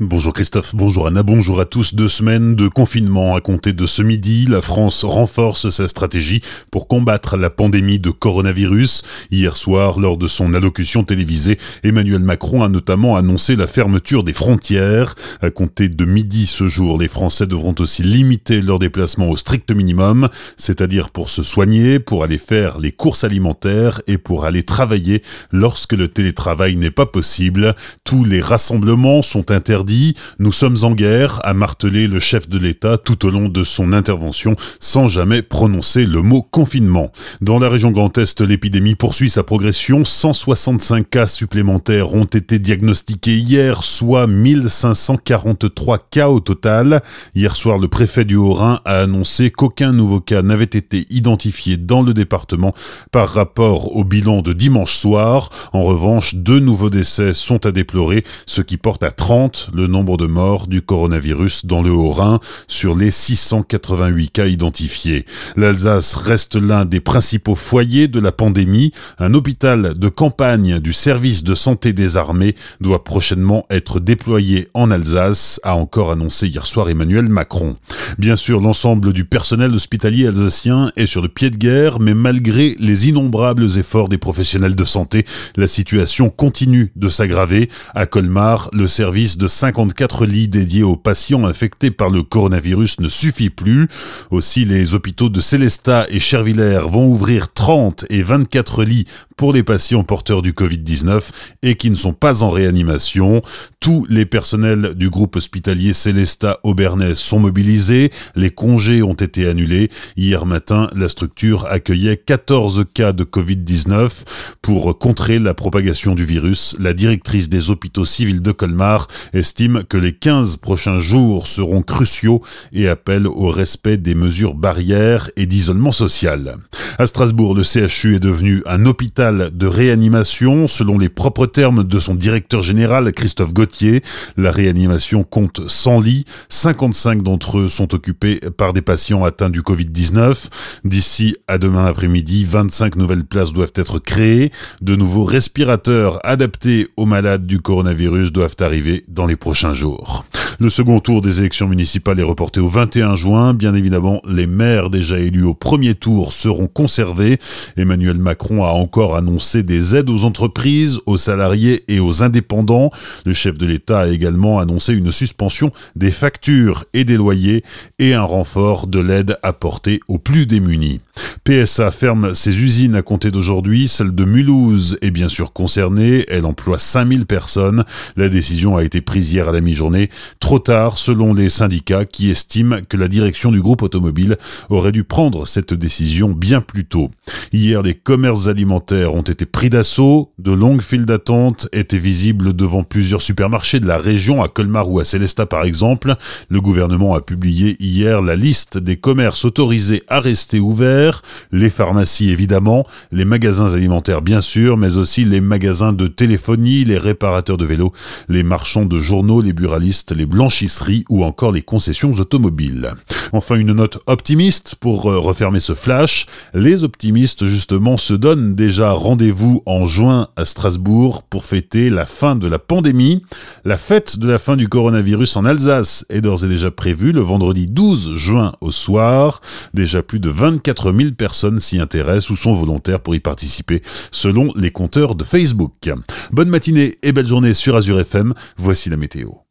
Bonjour Christophe, bonjour Anna, bonjour à tous. Deux semaines de confinement à compter de ce midi. La France renforce sa stratégie pour combattre la pandémie de coronavirus. Hier soir, lors de son allocution télévisée, Emmanuel Macron a notamment annoncé la fermeture des frontières. À compter de midi ce jour, les Français devront aussi limiter leurs déplacements au strict minimum, c'est-à-dire pour se soigner, pour aller faire les courses alimentaires et pour aller travailler lorsque le télétravail n'est pas possible. Tous les rassemblements sont interdits nous sommes en guerre, a martelé le chef de l'État tout au long de son intervention sans jamais prononcer le mot confinement. Dans la région Grand Est, l'épidémie poursuit sa progression. 165 cas supplémentaires ont été diagnostiqués hier, soit 1543 cas au total. Hier soir, le préfet du Haut-Rhin a annoncé qu'aucun nouveau cas n'avait été identifié dans le département par rapport au bilan de dimanche soir. En revanche, deux nouveaux décès sont à déplorer, ce qui porte à 30 le nombre de morts du coronavirus dans le Haut-Rhin sur les 688 cas identifiés. L'Alsace reste l'un des principaux foyers de la pandémie. Un hôpital de campagne du service de santé des armées doit prochainement être déployé en Alsace, a encore annoncé hier soir Emmanuel Macron. Bien sûr, l'ensemble du personnel hospitalier alsacien est sur le pied de guerre, mais malgré les innombrables efforts des professionnels de santé, la situation continue de s'aggraver. À Colmar, le service de 54 lits dédiés aux patients infectés par le coronavirus ne suffit plus. Aussi, les hôpitaux de Célestat et Chervillers vont ouvrir 30 et 24 lits pour les patients porteurs du Covid-19 et qui ne sont pas en réanimation. Tous les personnels du groupe hospitalier Célestat Aubernais sont mobilisés. Les congés ont été annulés. Hier matin, la structure accueillait 14 cas de Covid-19 pour contrer la propagation du virus. La directrice des hôpitaux civils de Colmar estime que les 15 prochains jours seront cruciaux et appelle au respect des mesures barrières et d'isolement social. À Strasbourg, le CHU est devenu un hôpital de réanimation, selon les propres termes de son directeur général Christophe Gauthier. La réanimation compte 100 lits, 55 d'entre eux sont occupés par des patients atteints du Covid-19. D'ici à demain après-midi, 25 nouvelles places doivent être créées. De nouveaux respirateurs adaptés aux malades du coronavirus doivent arriver dans les prochains jours. Le second tour des élections municipales est reporté au 21 juin. Bien évidemment, les maires déjà élus au premier tour seront conservés. Emmanuel Macron a encore annoncé des aides aux entreprises, aux salariés et aux indépendants. Le chef de l'État a également annoncé une suspension des factures et des loyers et un renfort de l'aide apportée aux plus démunis. PSA ferme ses usines à compter d'aujourd'hui. Celle de Mulhouse est bien sûr concernée. Elle emploie 5000 personnes. La décision a été prise hier à la mi-journée. Trop tard, selon les syndicats qui estiment que la direction du groupe automobile aurait dû prendre cette décision bien plus tôt. Hier, les commerces alimentaires ont été pris d'assaut. De longues files d'attente étaient visibles devant plusieurs supermarchés de la région, à Colmar ou à Célestat par exemple. Le gouvernement a publié hier la liste des commerces autorisés à rester ouverts les pharmacies évidemment, les magasins alimentaires bien sûr, mais aussi les magasins de téléphonie, les réparateurs de vélos, les marchands de journaux, les buralistes, les blanchisseries ou encore les concessions automobiles. Enfin, une note optimiste pour euh, refermer ce flash. Les optimistes, justement, se donnent déjà rendez-vous en juin à Strasbourg pour fêter la fin de la pandémie. La fête de la fin du coronavirus en Alsace est d'ores et déjà prévue le vendredi 12 juin au soir. Déjà plus de 24 000 personnes s'y intéressent ou sont volontaires pour y participer, selon les compteurs de Facebook. Bonne matinée et belle journée sur Azure FM. Voici la météo.